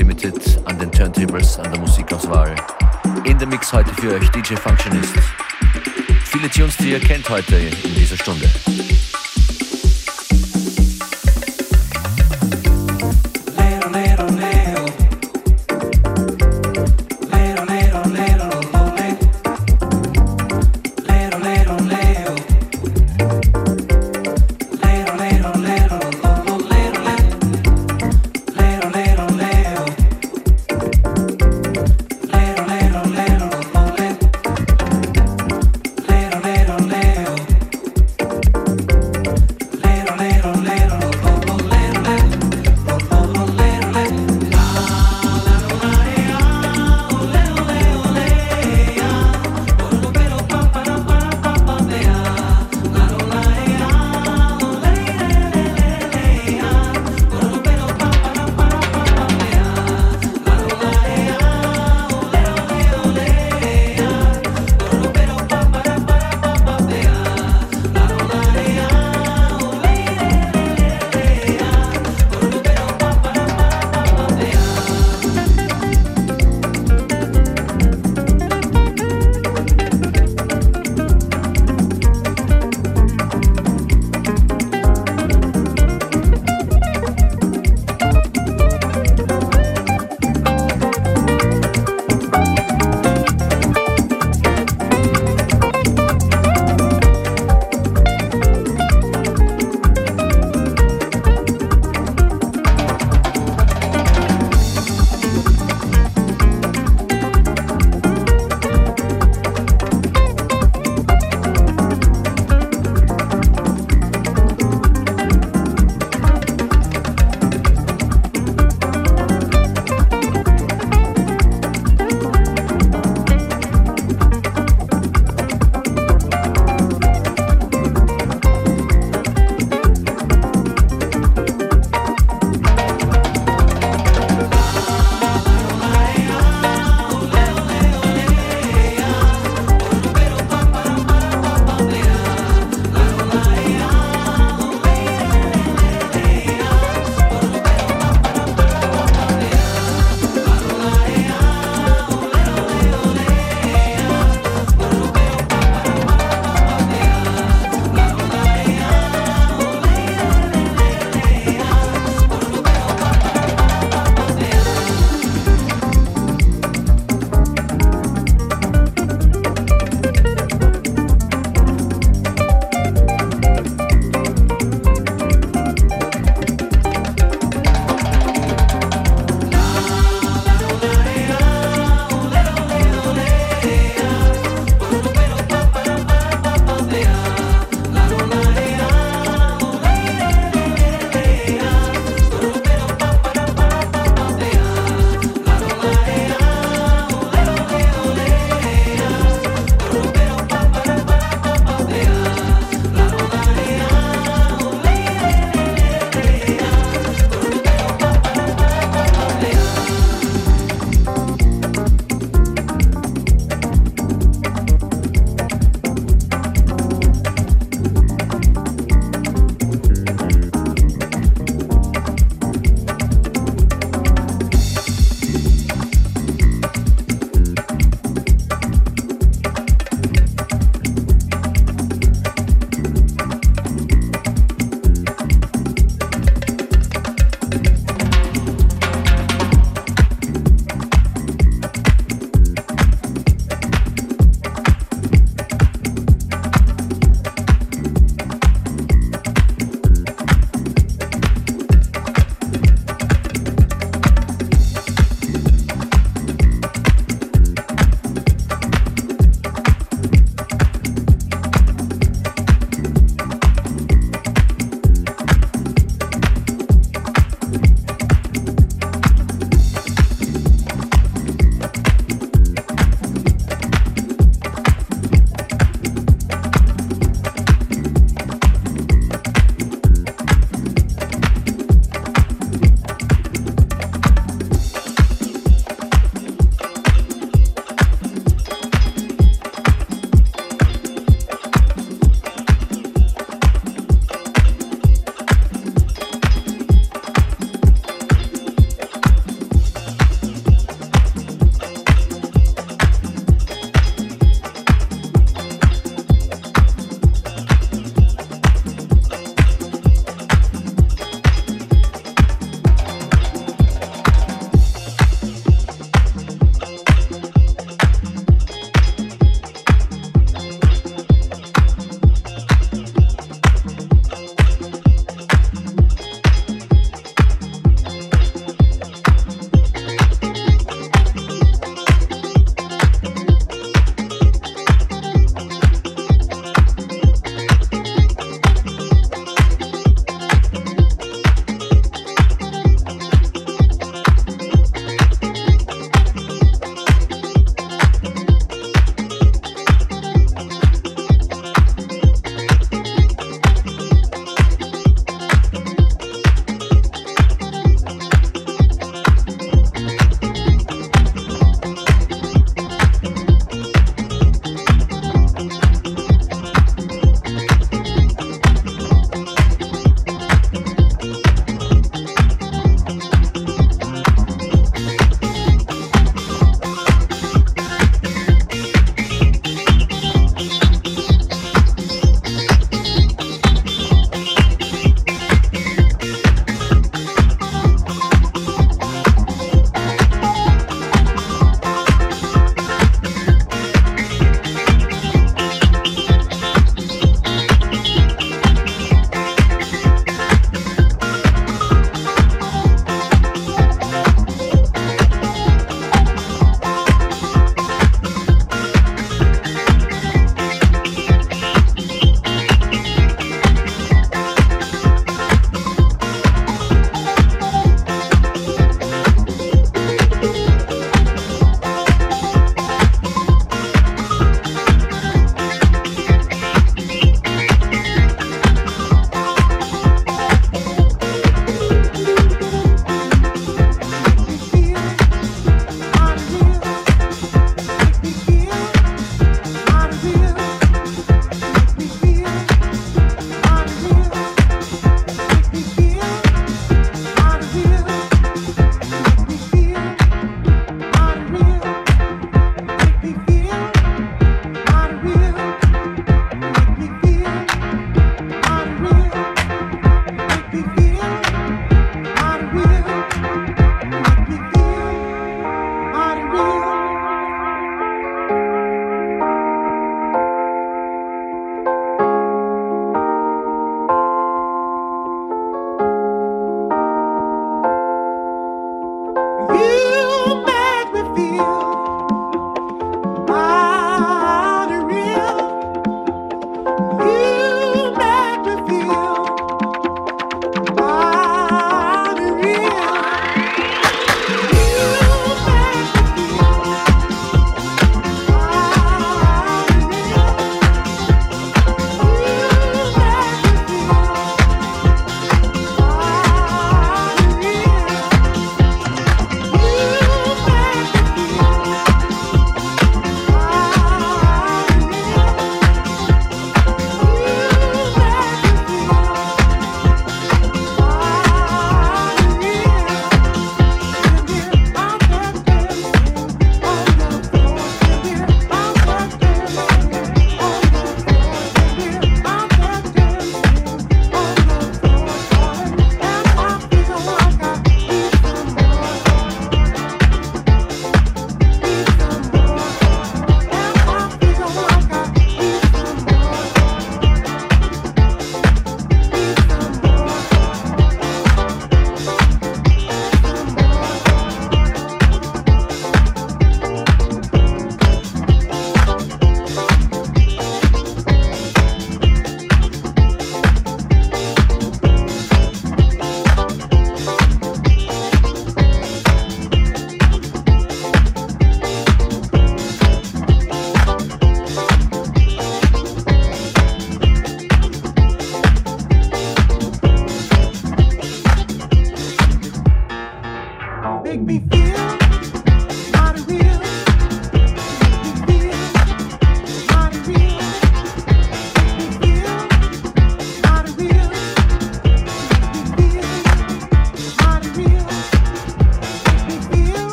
FM4 Unlimited an den Turntables, an der Musikauswahl. In der Mix heute für euch DJ Functionist. Viele Tunes, die ihr kennt heute in dieser Stunde.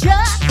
Just.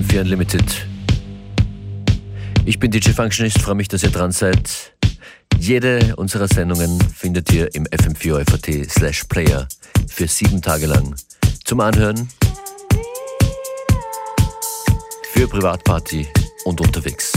FM4 Unlimited. Ich bin DJ Functionist, freue mich, dass ihr dran seid. Jede unserer Sendungen findet ihr im fm4 slash player für sieben Tage lang zum Anhören, für Privatparty und unterwegs.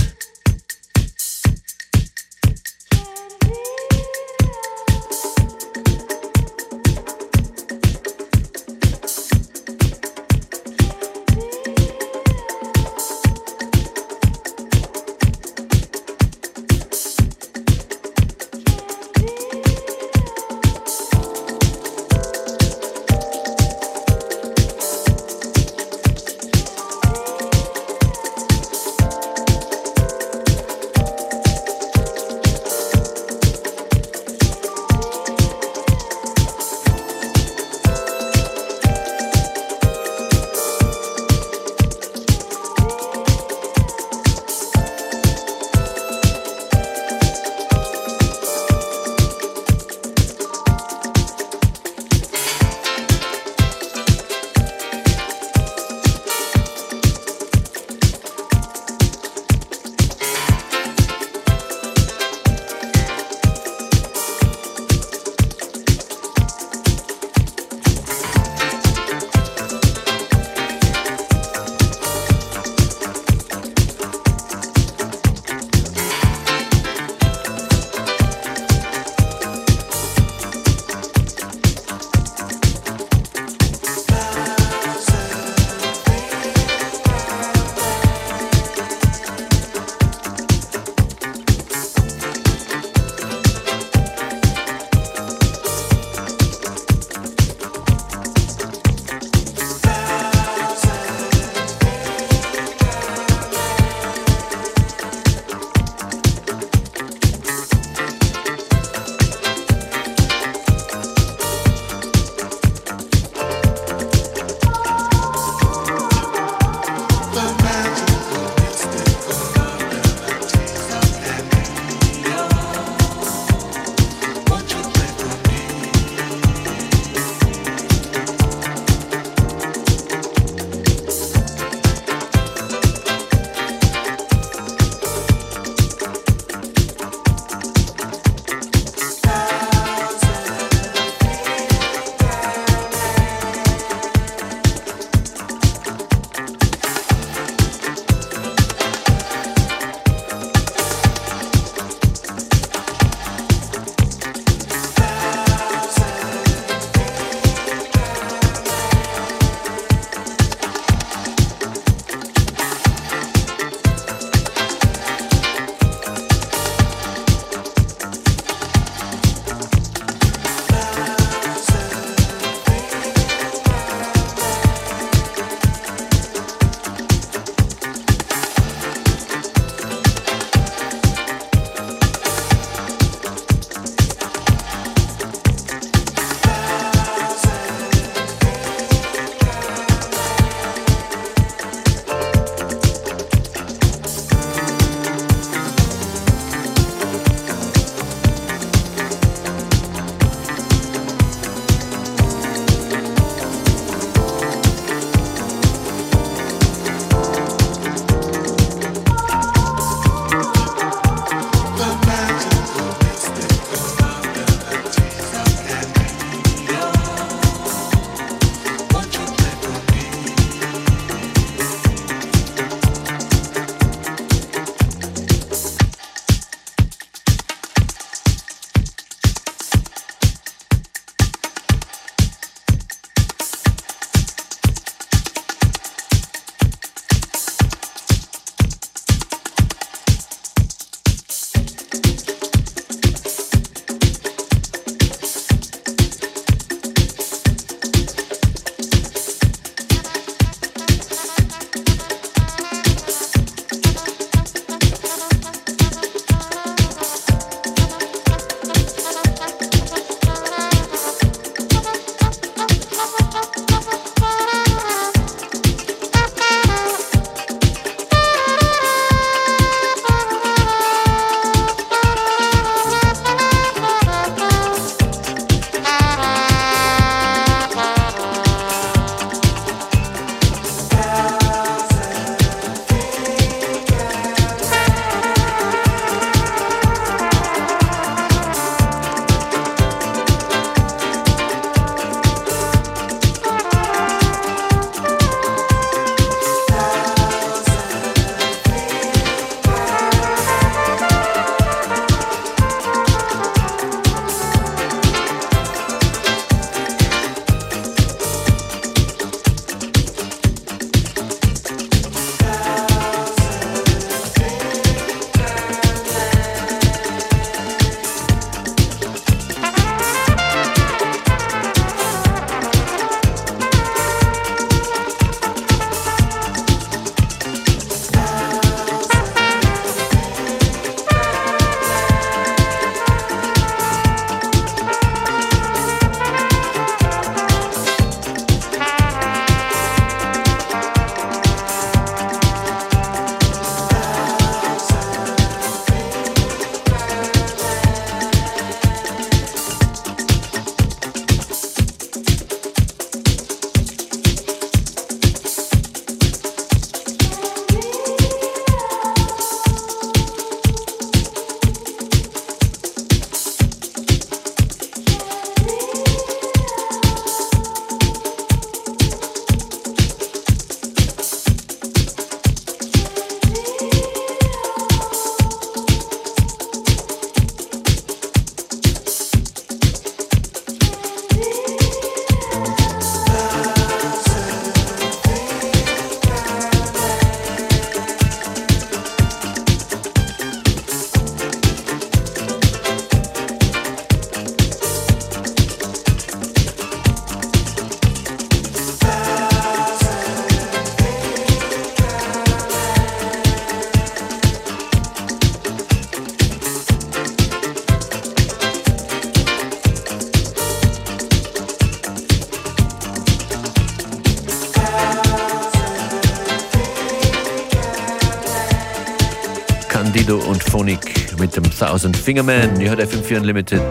Fingerman. Ihr hört FM4 Unlimited.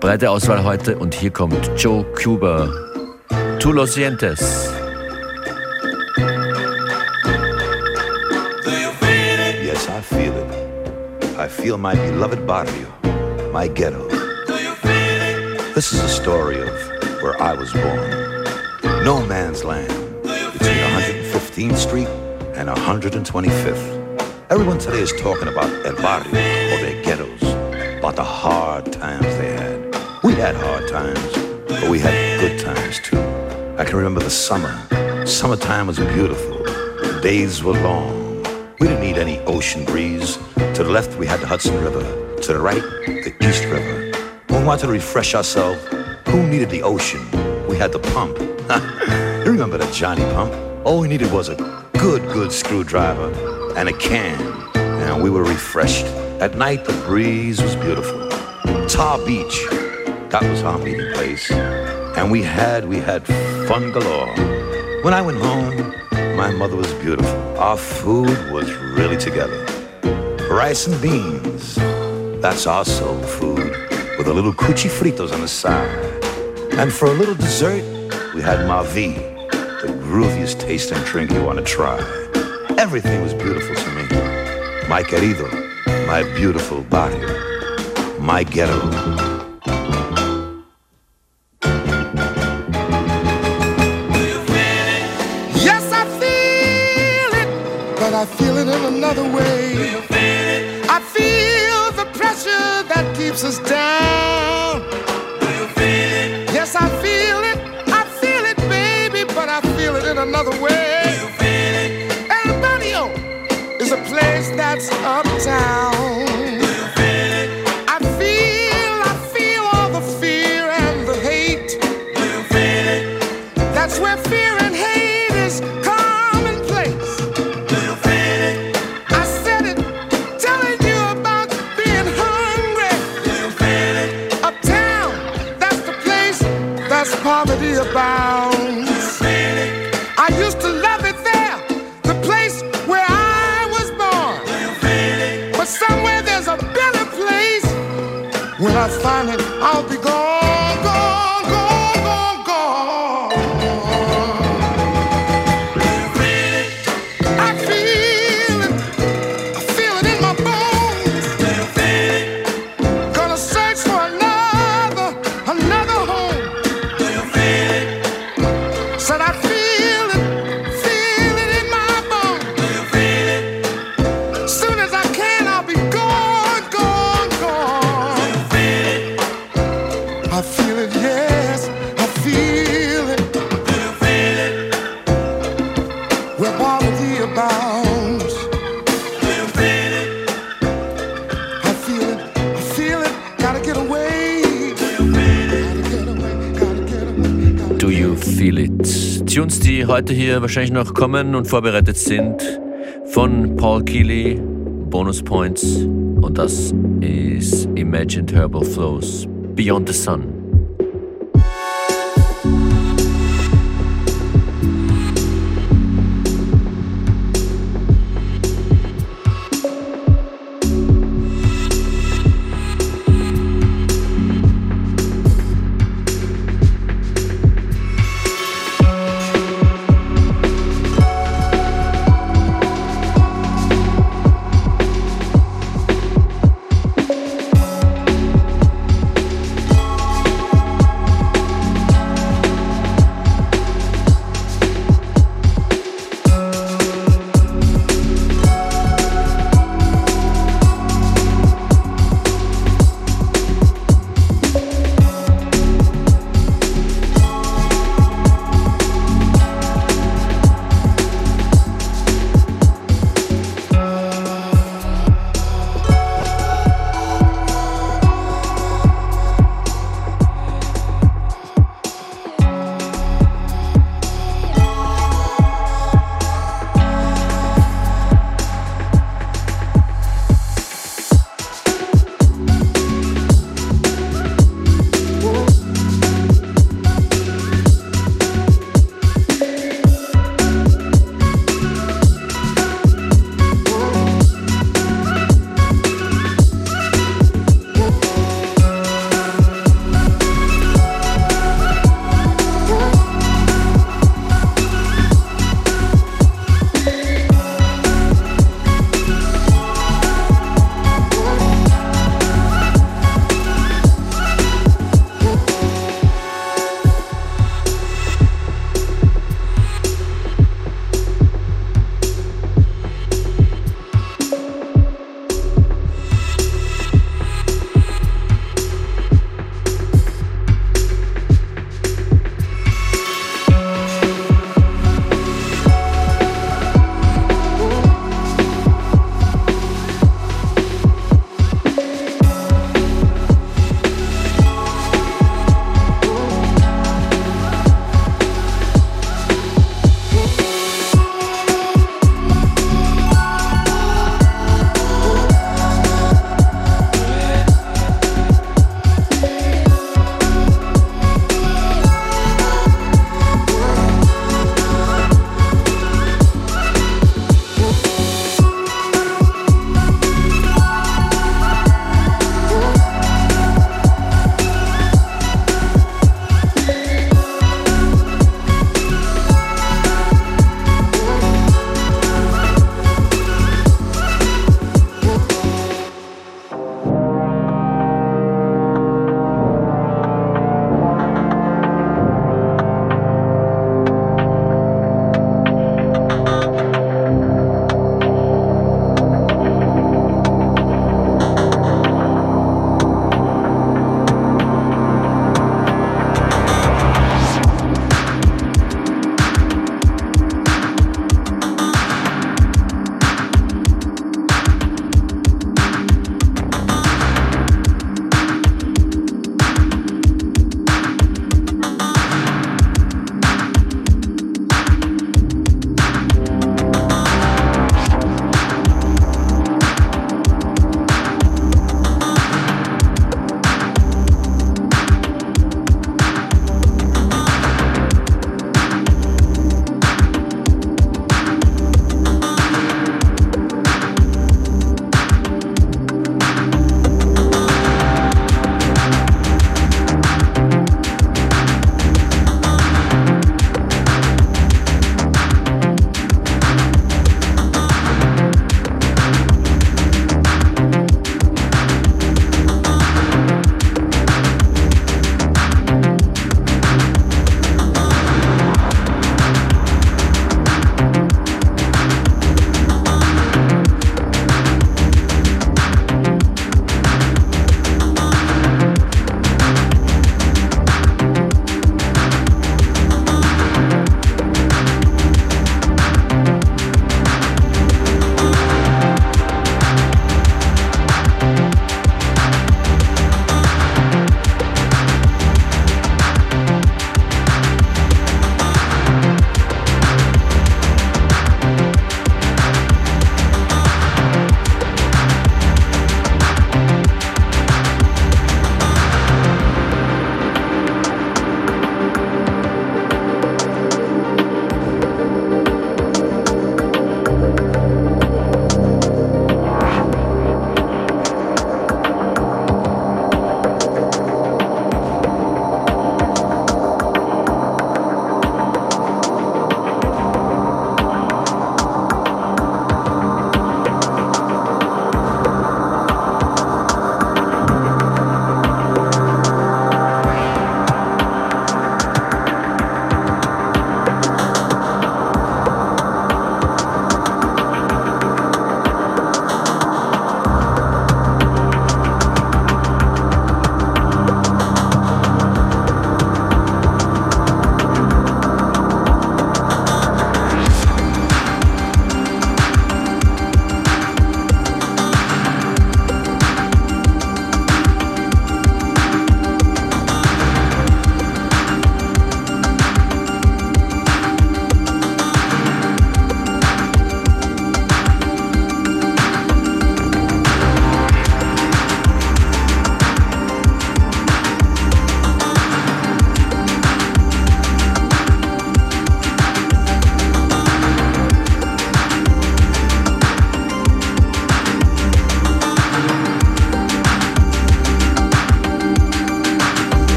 Breite Auswahl heute und hier kommt Joe Cuba. Tu lo sientes. Yes, I feel it. I feel my beloved barrio, my ghetto. This is a story of where I was born. No man's land between 115th Street and 125th. Everyone today is talking about El Barrio or their ghettos, about the hard times they had. We had hard times, but we had good times too. I can remember the summer. Summertime was beautiful. The days were long. We didn't need any ocean breeze. To the left, we had the Hudson River. To the right, the East River. When we wanted to refresh ourselves, who needed the ocean? We had the pump. you remember the Johnny pump? All we needed was a good, good screwdriver and a can, and we were refreshed. At night, the breeze was beautiful. Tar Beach, that was our meeting place. And we had, we had fun galore. When I went home, my mother was beautiful. Our food was really together. Rice and beans, that's our soul food, with a little cuchifritos on the side. And for a little dessert, we had Mavi, the grooviest tasting drink you want to try. Everything was beautiful to me. My querido, my beautiful body, my ghetto. Heute hier wahrscheinlich noch kommen und vorbereitet sind von Paul Keeley, Bonus Points und das ist Imagined Herbal Flows, Beyond the Sun.